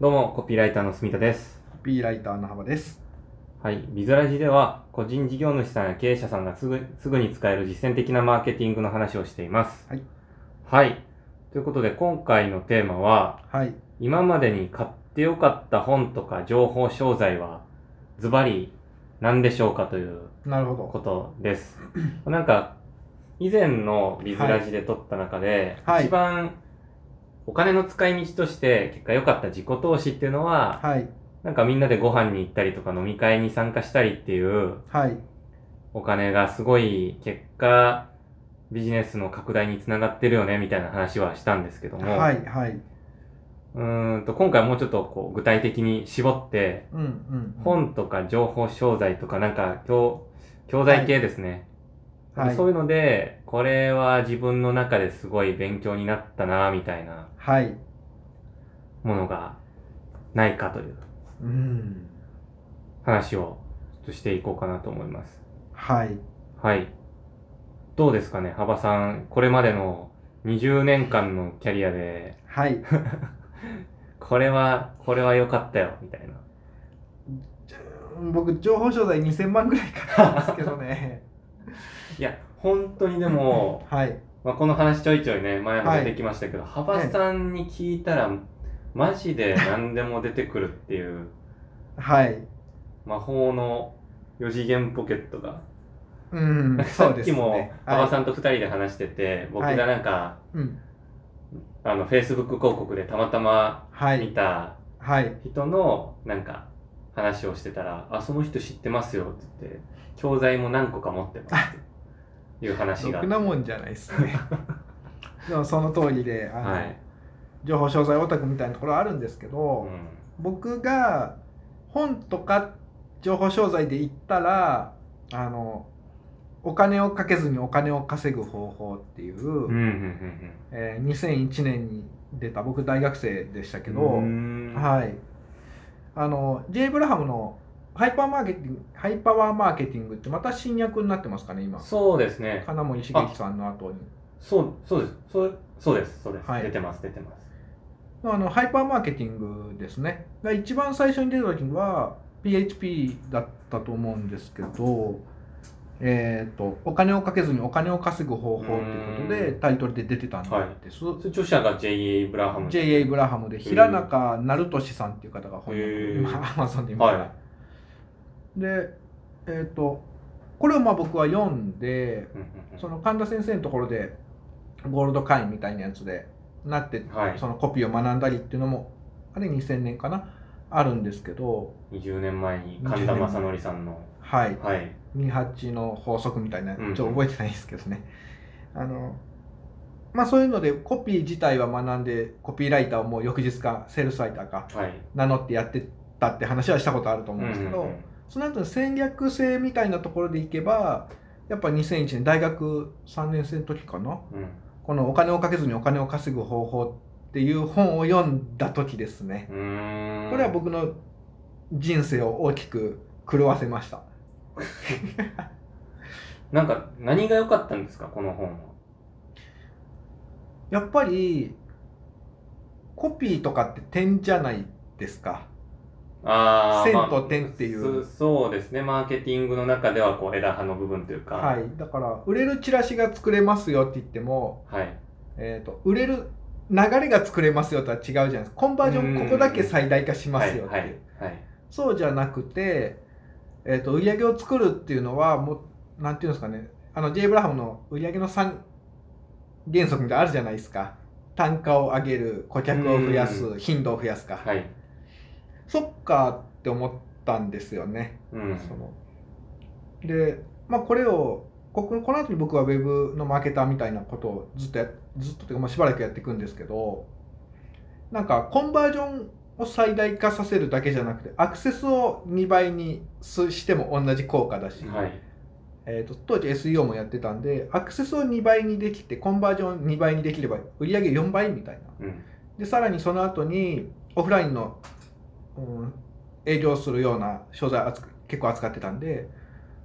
どうも、コピーライターの住田です。コピーライターの幅です。はい。ビズラジでは、個人事業主さんや経営者さんがすぐ、すぐに使える実践的なマーケティングの話をしています。はい。はい。ということで、今回のテーマは、はい。今までに買ってよかった本とか情報商材は、ズバリ何でしょうかというなるほど。ことです。なんか、以前のビズラジで撮った中で、はい一番お金の使い道として結果良かった自己投資っていうのは、はい。なんかみんなでご飯に行ったりとか飲み会に参加したりっていうはい。お金がすごい結果ビジネスの拡大につながってるよねみたいな話はしたんですけども、はい。はい。うーんと今回はもうちょっとこう具体的に絞ってうんうん。本とか情報商材とかなんか教教材系ですね、はいそういうのでこれは自分の中ですごい勉強になったなみたいなはい。ものがないかといううん。話をちょっとしていこうかなと思います。はい。はい。どうですかね、幅さん。これまでの20年間のキャリアで、はい。これは、これは良かったよ、みたいな。僕、情報商材2000万ぐらい買ったんですけどね。いや、本当にでも、はい。まあ、この話ちょいちょいね、前も出てきましたけど、幅さんに聞いたら、マジで何でも出てくるっていう、はい。魔法の4次元ポケットが。うん。さそうですっきもね。、幅さん。んと2人で話してて、僕がなんか、うん。あの、Facebook 広告でたまたま見はい。たはい。人のなんか話をしてたら「あその人知ってますよ」って言って教材も何個か持ってますっていう話がろくなもんじゃないですね。でもその通りで、あの、はい、情報商材オタクみたいなところあるんですけうど、ん、僕が本とか情報商材で言ったらあのお金をかけずにお金を稼ぐ方法っていう、えー2001年に出た僕大学生でしたけど、はい。あの J. ブラハムのハイパーマーケティングハイパワーマーケティングってまた新訳になってますかね今。そうですね。金森茂樹さんの後に。そうそうです。そうそうですそうです、はい。出てます出てます。あのハイパーマーケティングですね。が一番最初に出た時は PHP だったと思うんですけど、えー、とお金をかけずにお金を稼ぐ方法ということでうタイトルで出てたんです、それ著者が J.A. ブラハム。J.A. ブラハムで平中成俊さんっていう方が本へー。今 Amazon で今、はでえっ、とこれをまあ僕は読んでその神田先生のところでゴールド会員みたいなやつでなってはい。そのコピーを学んだりっていうのもあれ2000年かな？あるんですけど20年前に神田正則さんのはい。はい。28の法則みたいなちうん。ょっと覚えてないですけどね、あのまあそういうのでコピー自体は学んでコピーライターをもう翌日かセールスライターかはい。名乗ってやってたって話はしたことあると思うんですけど、うんうんうんその後の戦略性みたいなところでいけばやっぱ2001年大学3年生の時かなうんこのお金をかけずにお金を稼ぐ方法っていう本を読んだ時ですね。これは僕の人生を大きく狂わせました。なんか何が良かったんですか？この本はやっぱりコピーとかって点じゃないですか。あー線と点っていう。そそうですね。マーケティングの中ではこう枝葉の部分というか。はい。だから売れるチラシが作れますよって言っても、はい。えー、と売れる流れが作れますよとは違うじゃないですか。コンバージョンここだけ最大化しますよっていう。はいはいそうじゃなくて、えー、と売り上げを作るっていうのはもうなんていうんですかね。あの J. ブラハムの売り上げの3原則みたいなのあるじゃないですか。単価を上げる顧客を増やすう頻度を増やすか、はいそっかって思ったんですよね。うん。その。でまあこれをこここの後に僕はウェブのマーケターみたいなことをずっとやずっとというかまあしばらくやっていくんですけどなんかコンバージョンを最大化させるだけじゃなくてアクセスを2倍にすしても同じ効果だし、はい。えー、と当時 SEO もやってたんでアクセスを2倍にできてコンバージョン2倍にできれば売上4倍みたいな。うん。でさらにその後にオフラインの、うん、営業するような商材扱結構扱ってたんで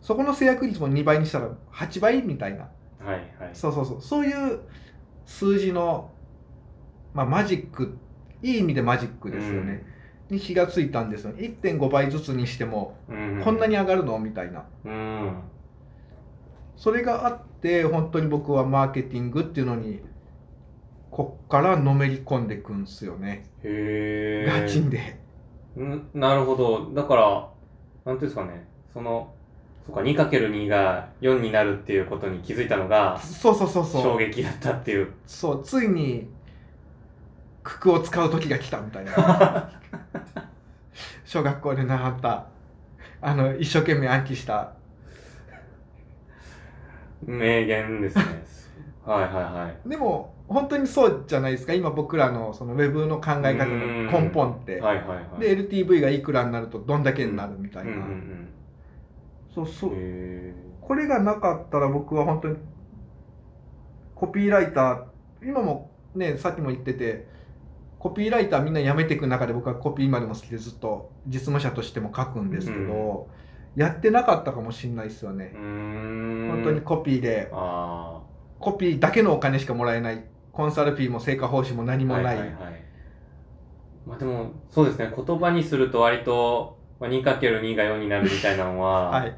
そこの制約率も2倍にしたら8倍みたいな。はいはい。そうそうそう。そういう数字の、まあ、マジックいい意味でマジックですよね、に気がついたんですよ。1.5倍ずつにしてもうんこんなに上がるの？みたいな。うん。それがあって本当に僕はマーケティングっていうのにこっからのめり込んでいくんですよね。へえガチンでんなるほど。だからなんていうんですかね。そのそうか 2×2 が4になるっていうことに気づいたのがそうそうそうそう。衝撃だったっていう。そうついに九九を使う時が来たみたいな。小学校で習ったあの一生懸命暗記した。名言ですね。はいはいはい。でも本当にそうじゃないですか。今僕らのそのウェブの考え方の根本って。はいはいはい。で LTV がいくらになるとどんだけになるみたいな、うんうんそうそう。うんへこれがなかったら僕は本当にコピーライター今もねさっきも言っててコピーライターみんな辞めていく中で僕はコピー今でも好きでずっと実務者としても書くんですけど、やってなかったかもしれないですよね。本当にコピーで。あコピーだけのお金しかもらえないコンサルフィーも成果報酬も何あもない、はいはいはい。まあでもそうですね。言葉にすると割とまあ 2×2 が4になるみたいなのは、はい。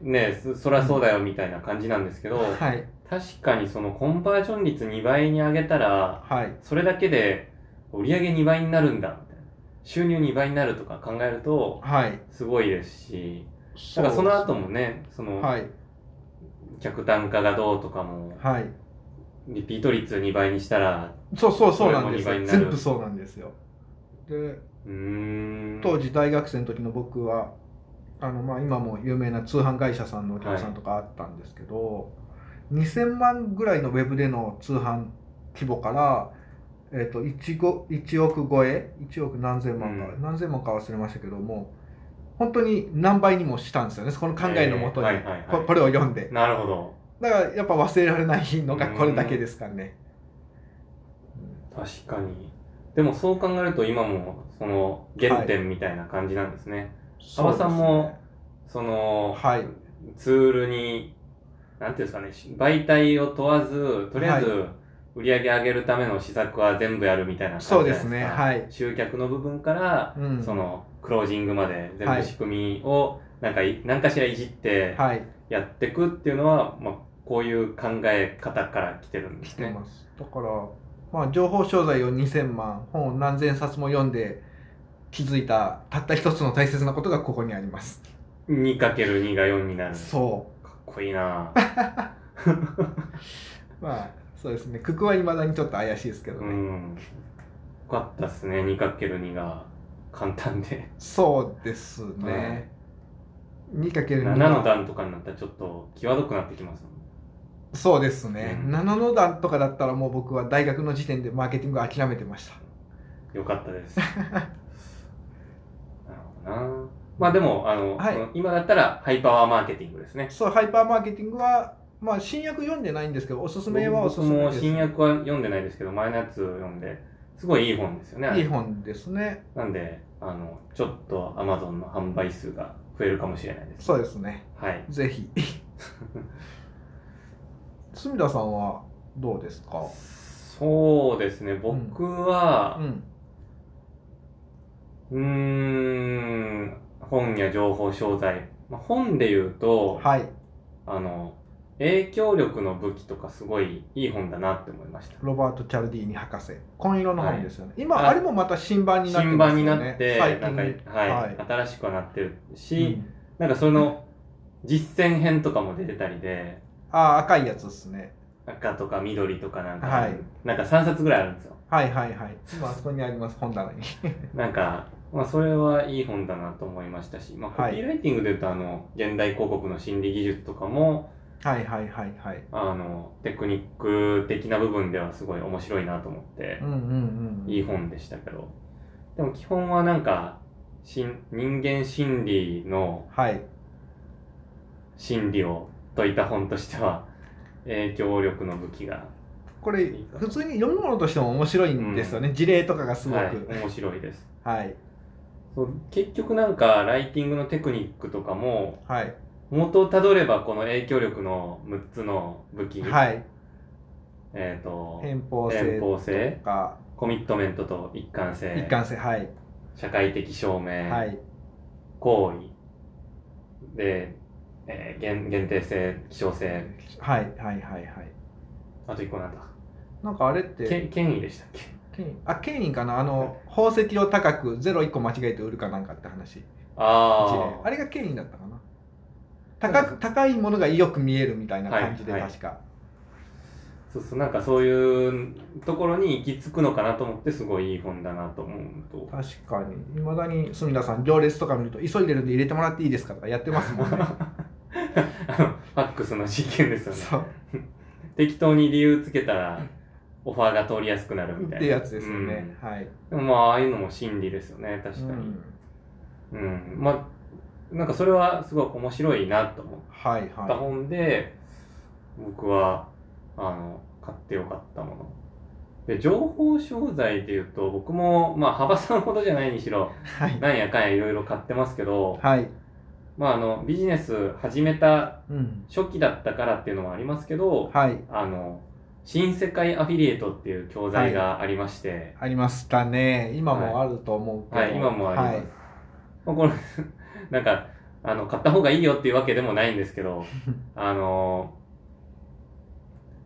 ねそそりゃそうだよみたいな感じなんですけど、はい。確かにそのコンバージョン率2倍に上げたらはい。それだけで売上2倍になるんだ収入2倍になるとか考えるとはい。すごいですしだからその後もねそのはい。客単価がどうとかもはいリピート率2倍にしたらそうそうそうなんですよ。全部そうなんですよ。で当時大学生の時の僕はあの、まあ、今も有名な通販会社さんのお客さんとかあったんですけど、2000万ぐらいのウェブでの通販規模から、えー、と 1, ご1億超え？1億何千万か、うん。何千万か忘れましたけども本当に何倍にもしたんですよね。この考えのもとに、えーはいはいはい。ここれを読んで。なるほどだからやっぱ忘れられないのがこれだけですからね、確かに。でもそう考えると今もその原点みたいな感じなんですね、馬場さんもその、はい。ツールになんていうんですかねし媒体を問わずとりあえず売り上げ上げるための施策は全部やるみたいな感じそうですね。はい。集客の部分から、うん。そのクロージングまで全はい部仕組みをなんかい何かしらいじってはい。やっていくっていうのは、まあ、こういう考え方から来てるんで来すね。てます。だからまあ情報商材を2000万本を何千冊も読んで気づいたたった一つの大切なことがここにあります。2×2 が4になる。そかっこいいな。う まあそうですね。九九はいまだにちょっと怪しいですけどうね、ん。よかったっすね、2×2 が簡単で。そうですね、2×2 7の段とかになったらちょっと際どくなってきますもんそうですね、うん7の段とかだったらもう僕は大学の時点でマーケティング諦めてましたよかったです。なるほどな。まあでも、あの、はい今だったらハイパワーマーケティングですね。そうハイパーマーケティングはまあ新訳読んでないんですけどおすすめはおすすめです新訳は読んでないですけど、前のやつを読んで、すごいいい本ですよね。いい本ですねなんで、あの、ちょっと Amazon の販売数が増えるかもしれないです。そうですねはい。ぜひ 住田さんはどうですか？そうですね、僕はう、ん。ん、本や情報商材。まあ、本で言うと、はい。あの、影響力の武器とかすごいいい本だなって思いました。ロバート・チャルディーニ博士。紺色の本ですよね、今ああれもまた新版になって新版ますよね。になって、最なんか、近はい、はい。新しくはなってるうし、ん。なんかその、実践編とかも出てたりで、ああ赤いやつですね。赤とか緑とかなんか、はい。なんか3冊ぐらいあるんですよ。はいはいはい。今あそこにあります本棚に。なんか、まあ、それはいい本だなと思いましたし、まあ、コはい。ピーライティングで言うと、あの、現代広告の心理技術とかも、はいはいはいはい。あの、テクニック的な部分ではすごい面白いなと思ってうん、うんうん。いい本でしたけど、でも基本はなんか、しん人間心理のはい。心理を解いた本としては、影響力の武器が、これ普通に読み物としても面白いんですよね、事例とかがすごく。はい、面白いです。はい。そう結局なんか、ライティングのテクニックとかも、はい。元をたどればこの影響力の6つの武器、はい。えっ、と偏方性偏方性。とかコミットメントと一貫性。一貫性はい。社会的証明、はい。行為。で、えー限限定性希少性。はいはいはいはい。あと一個なんだ。なんかあれってけ権威でしたっけ？権威？あ権威かな？あの宝石を高く01個間違えて売るかなんかって話。一例。ああれが権威だったかな？高く高いものがよく見えるみたいな感じではい。はい確か、そうそうなんかそういうところに行き着くのかなと思ってすごいいい本だなと思うと。確かに。いまだに住田さん行列とか見ると急いでるんで入れてもらっていいですかとかやってますもんね あのファックスの実験ですよね。そう。適当に理由つけたらオファーが通りやすくなるみたいな。ってやつですよね、はい。うんでもまあああいうのも真理ですよね確かに。うん。うん、まあなんかそれはすごく面白いなと思っはいたは本で、僕はあの買ってよかったもの。で情報商材でいうと僕もまあ幅さんほどじゃないにしろいはい。なんやかんやいろいろ買ってますけど、はいまああのビジネス始めたうん。初期だったからっていうのもありますけど、はい。あの新世界アフィリエイトっていう教材がありまして、ありましたね。今もあると思うけど。はい、今もあります。はい。まあこれ、なんか、あの、買った方がいいよっていうわけでもないんですけど、あの、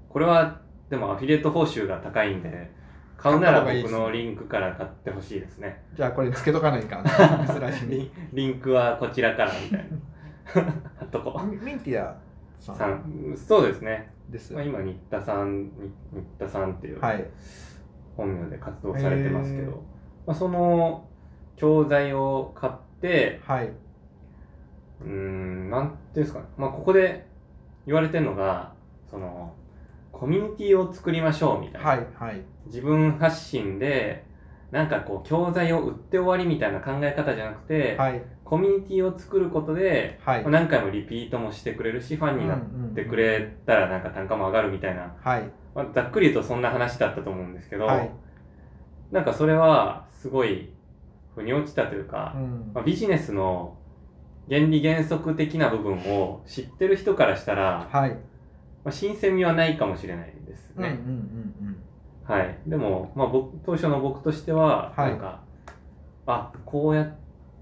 これは、でもアフィリエイト報酬が高いんで、買うなら僕のリンクから買ってほしいですね。じゃあこれつけとかないかな珍しいリン リンクはこちらからみたいな。貼っとこミミンティアう。ささんんそうですね。ですまあ、今、新田さん、に新田さんっていうはい本名で活動されてますけど、まあ、その教材を買って、はい、うーん、なんていうんですかね。まあ、ここで言われてるのが、その、コミュニティを作りましょうみたいな。はいはい。自分発信で、なんかこう、教材を売って終わりみたいな考え方じゃなくて、はい。コミュニティを作ることで、はい。まあ何回もリピートもしてくれるし、ファンになってくれたらなんか単価も上がるみたいな、はい。まあ、ざっくり言うとそんな話だったと思うんですけど、はい。なんかそれはすごい腑に落ちたというか、うん。まあ、ビジネスの原理原則的な部分を知ってる人からしたら、はいまあ、新鮮味はないかもしれないですうんうんね。うんはい。でも、まあ、僕、当初の僕としては、はいなんか、あ、こうやっ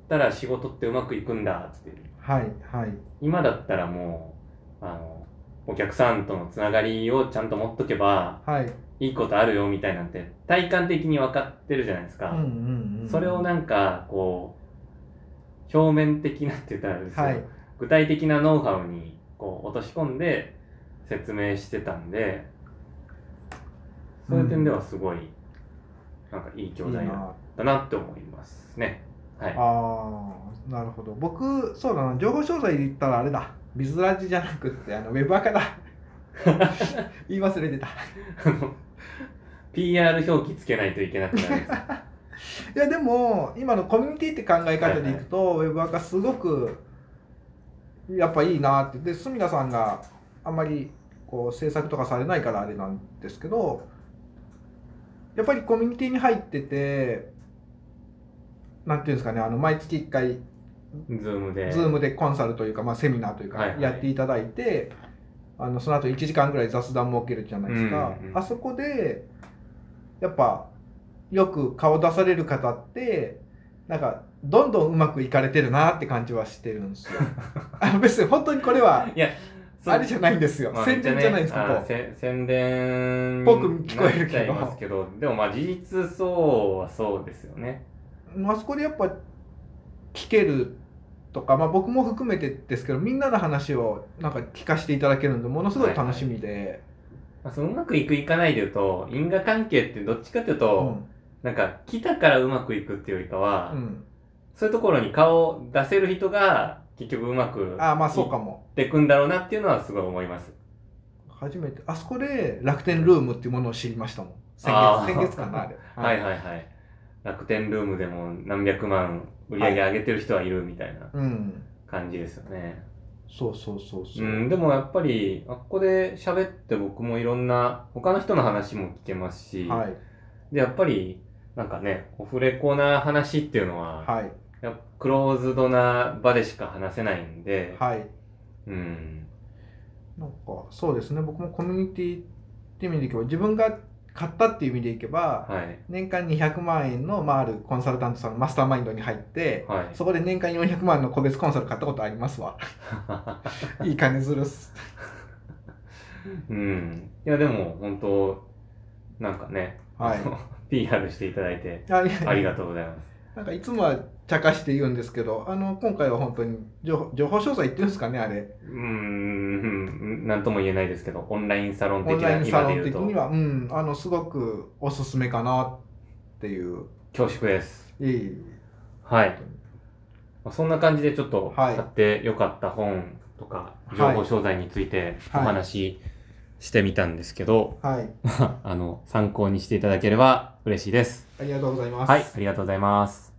たら仕事ってうまくいくんだっていう。はいはい今だったらもう、あの、お客さんとのつながりをちゃんと持っとけば、はいいいことあるよみたいなんて、体感的に分かってるじゃないですか。うんうんうんそれをなんか、こう、表面的なって言ったらですけど、はい具体的なノウハウにこう落とし込んで説明してたんで、そういう点ではすごい、なんかいい教材だなったなって思いますね。はい。ああなるほど。僕そうだな。情報商材で言ったらあれだ。ビズラジじゃなくってあのウェブアカだ。言い忘れてた。あの PR 表記つけないといけなくなる いやでも今のコミュニティって考え方でいくと、ウェブアカすごくやっぱいいなって。で住田さんがあんまりこう制作とかされないからあれなんですけどやっぱりコミュニティに入っててなんていうんですかねあの毎月1回 Zoom で。 Zoomでコンサルというか、まあ、セミナーというかはいはい。やっていただいて、あのその後1時間ぐらい雑談設けるじゃないですか、うんうんあそこでやっぱよく顔出される方ってなんかどんどんうまくいかれてるなって感じはしてるんですよ。別に本当にこれはいや、あれじゃないんですよ、まあ宣伝じゃないんですここめっちゃねあせ宣伝ぽく聞こえるけど。ますけど、でもまあ事実そうはそうですよね。あそこでやっぱ聞けるとか、まあ、僕も含めてですけどみんなの話をなんか聞かせていただけるのでものすごい楽しみで、まあ、そのうまくいくいかないで言うと、因果関係ってどっちかっていうと、なんか来たからうまくいくっていうよりかは、うん。うんそういうところに顔を出せる人が結局うまくああまあそうかも。いってくんだろうなっていうのはすごい思います。初めて。あそこで楽天ルームっていうものを知りましたもん。先月先月かなあれ。はい。はいはい。楽天ルームでも何百万売り上げ上げてる人はいるみたいなうん。感じですよね。そうそうそうそう。う、ん、でもやっぱり、あっこで喋って僕もいろんな、他の人の話も聞けますし、はい。で、やっぱり、なんかね、オフレコな話っていうのは、はいクローズドな場でしか話せないんで、はいうん、なんかそうですね僕もコミュニティって意味でいけば自分が買ったっていう意味でいけば、はい。年間200万円の、まあ、あるコンサルタントさんのマスターマインドに入って、はい。そこで年間400万の個別コンサル買ったことありますわ。いい金ずるっす。うん。いや、でも、本当なんかね、はい PR していただいて、ありがとうございます。なんかいつもは茶化して言うんですけど、あの、今回は本当に情報情報詳細言ってるんですかね、あれ。うーん、なんとも言えないですけど、オンラインサロンオ的なンラインサロン的に、は、うん、あの、すごくおすすめかなっていう。恐縮です。いい。はい。まあそんな感じでちょっとはい買ってよかった本とか、情報商材についておはい話ししてみたんですけど、はい。あの、参考にしていただければ嬉しいです。ありがとうございます。はい、ありがとうございます。